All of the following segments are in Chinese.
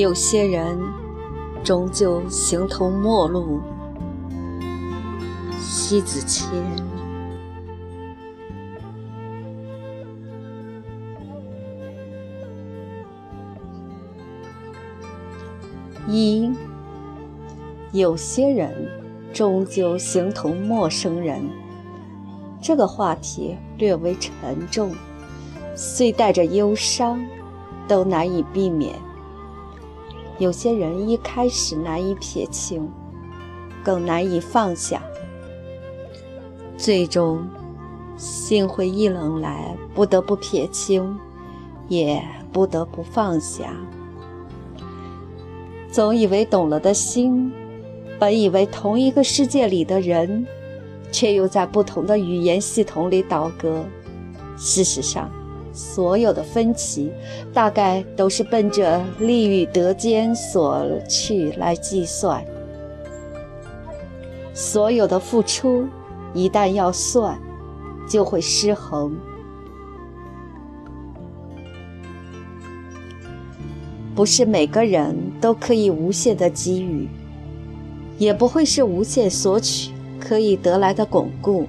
有些人终究形同陌路。西子谦。一，有些人终究形同陌生人。这个话题略微沉重，虽带着忧伤，都难以避免。有些人一开始难以撇清，更难以放下，最终心灰意冷来，不得不撇清，也不得不放下。总以为懂了的心，本以为同一个世界里的人，却又在不同的语言系统里倒戈。事实上，所有的分歧，大概都是奔着利与得间所去来计算。所有的付出，一旦要算，就会失衡。不是每个人都可以无限的给予，也不会是无限索取可以得来的巩固。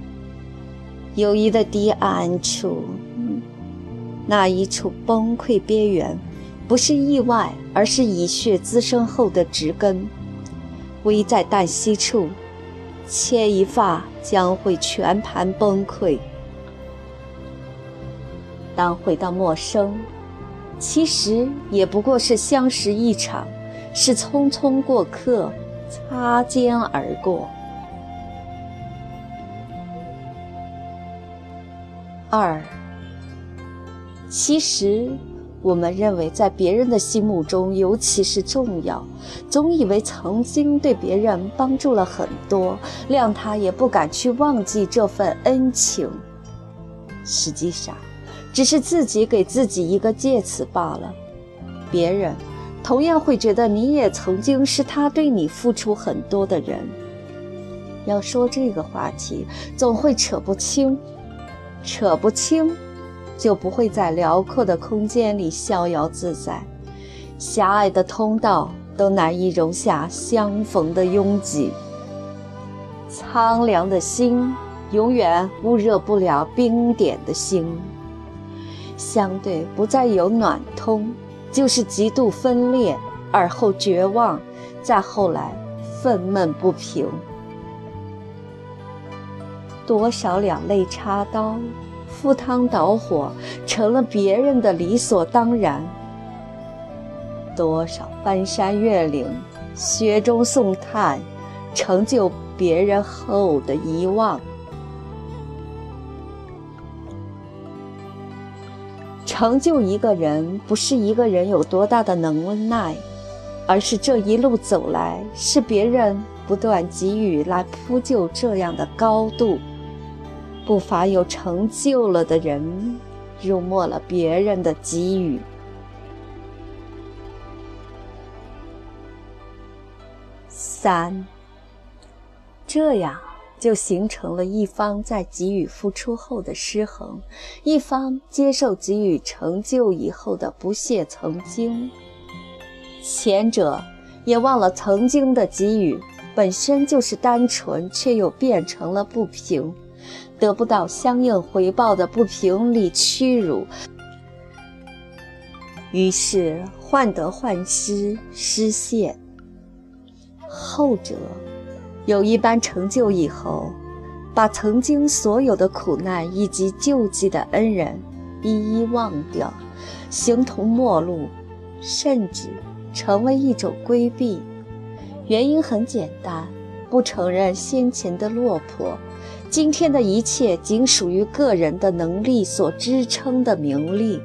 友谊的堤岸处，那一处崩溃边缘，不是意外，而是蚁血滋生后的植根。危在旦夕处，牵一发将会全盘崩溃。当回到陌生。其实也不过是相识一场，是匆匆过客，擦肩而过。二，其实我们认为在别人的心目中尤其是重要，总以为曾经对别人帮助了很多，谅他也不敢去忘记这份恩情。实际上。只是自己给自己一个借词罢了，别人同样会觉得你也曾经是他对你付出很多的人。要说这个话题，总会扯不清，扯不清，就不会在辽阔的空间里逍遥自在，狭隘的通道都难以容下相逢的拥挤。苍凉的心，永远捂热不了冰点的心。相对不再有暖通，就是极度分裂，而后绝望，再后来愤懑不平。多少两肋插刀、赴汤蹈火，成了别人的理所当然；多少翻山越岭、雪中送炭，成就别人后的遗忘。成就一个人，不是一个人有多大的能耐，而是这一路走来，是别人不断给予来铺就这样的高度。不乏有成就了的人，入没了别人的给予。三，这样。就形成了一方在给予付出后的失衡，一方接受给予成就以后的不屑曾经。前者也忘了曾经的给予本身就是单纯，却又变成了不平，得不到相应回报的不平里屈辱，于是患得患失，失陷。后者。有一般成就以后，把曾经所有的苦难以及救济的恩人一一忘掉，形同陌路，甚至成为一种规避。原因很简单，不承认先前的落魄，今天的一切仅属于个人的能力所支撑的名利。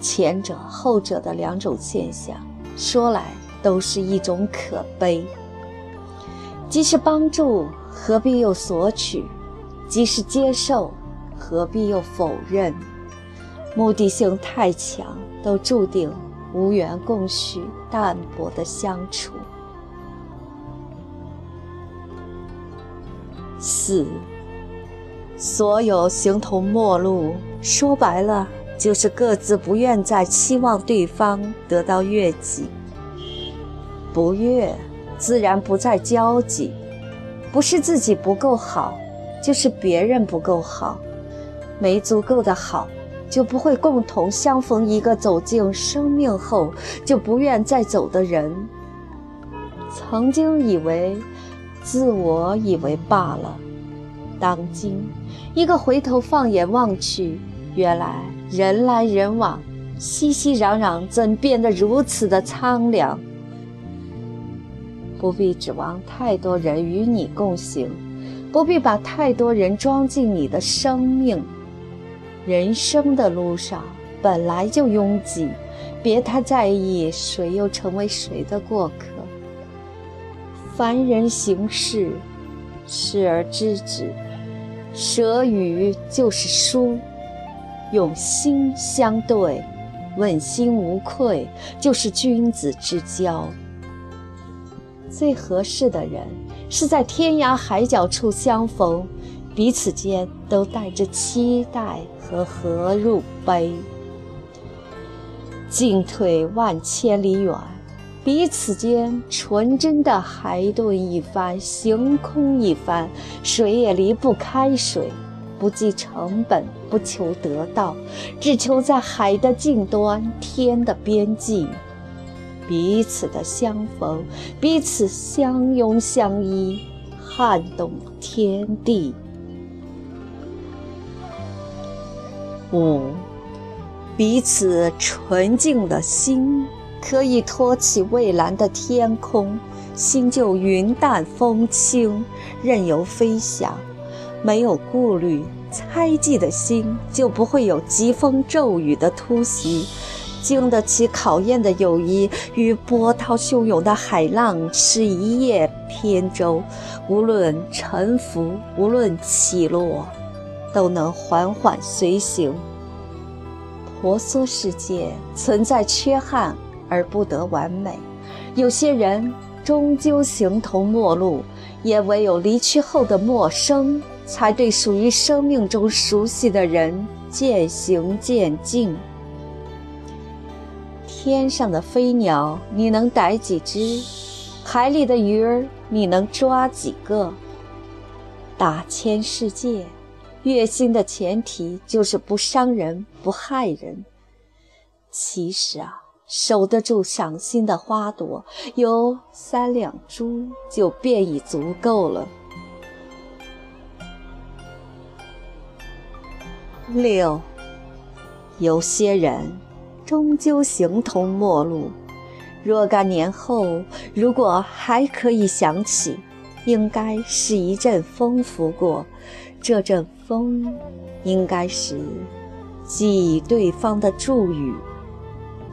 前者后者的两种现象，说来都是一种可悲。即是帮助，何必又索取；即是接受，何必又否认？目的性太强，都注定无缘共许、淡薄的相处。四，所有形同陌路，说白了，就是各自不愿再期望对方得到悦己。不悦，自然不再交集。不是自己不够好，就是别人不够好，没足够的好，就不会共同相逢一个走进生命后就不愿再走的人。曾经以为，自我以为罢了，当今一个回头放眼望去，原来人来人往，熙熙攘攘，怎变得如此的苍凉？不必指望太多人与你共行，不必把太多人装进你的生命。人生的路上本来就拥挤，别太在意谁又成为谁的过客。凡人行事，视而知止，舍与就是输。用心相对，问心无愧，就是君子之交。最合适的人，是在天涯海角处相逢，彼此间都带着期待和合入杯。进退万千里远，彼此间纯真的海顿一番，行空一番，谁也离不开谁。不计成本，不求得到，只求在海的尽端，天的边际。彼此的相逢，彼此相拥相依，撼动天地。五，彼此纯净的心，可以托起蔚蓝的天空，心就云淡风轻，任由飞翔。没有顾虑、猜忌的心，就不会有疾风骤雨的突袭。经得起考验的友谊，与波涛汹涌的海浪是一叶扁舟，无论沉浮，无论起落，都能缓缓随行。婆娑世界存在缺憾而不得完美，有些人终究形同陌路，也唯有离去后的陌生，才对属于生命中熟悉的人渐行渐近。天上的飞鸟，你能逮几只？海里的鱼儿，你能抓几个？大千世界，悦心的前提就是不伤人、不害人。其实啊，守得住赏心的花朵，有三两株就便已足够了。六，有些人。终究形同陌路。若干年后，如果还可以想起，应该是一阵风拂过，这阵风，应该是给予对方的祝语，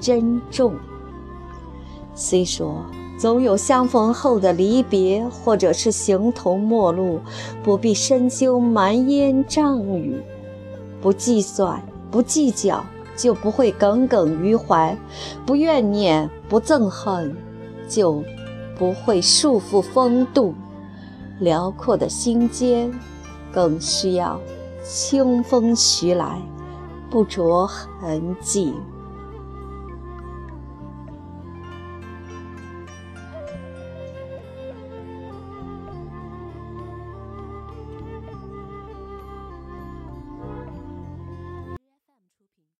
珍重。虽说总有相逢后的离别，或者是形同陌路，不必深究蛮烟瘴雨，不计算，不计较。就不会耿耿于怀，不怨念，不憎恨，就不会束缚风度。辽阔的心间，更需要清风徐来，不着痕迹。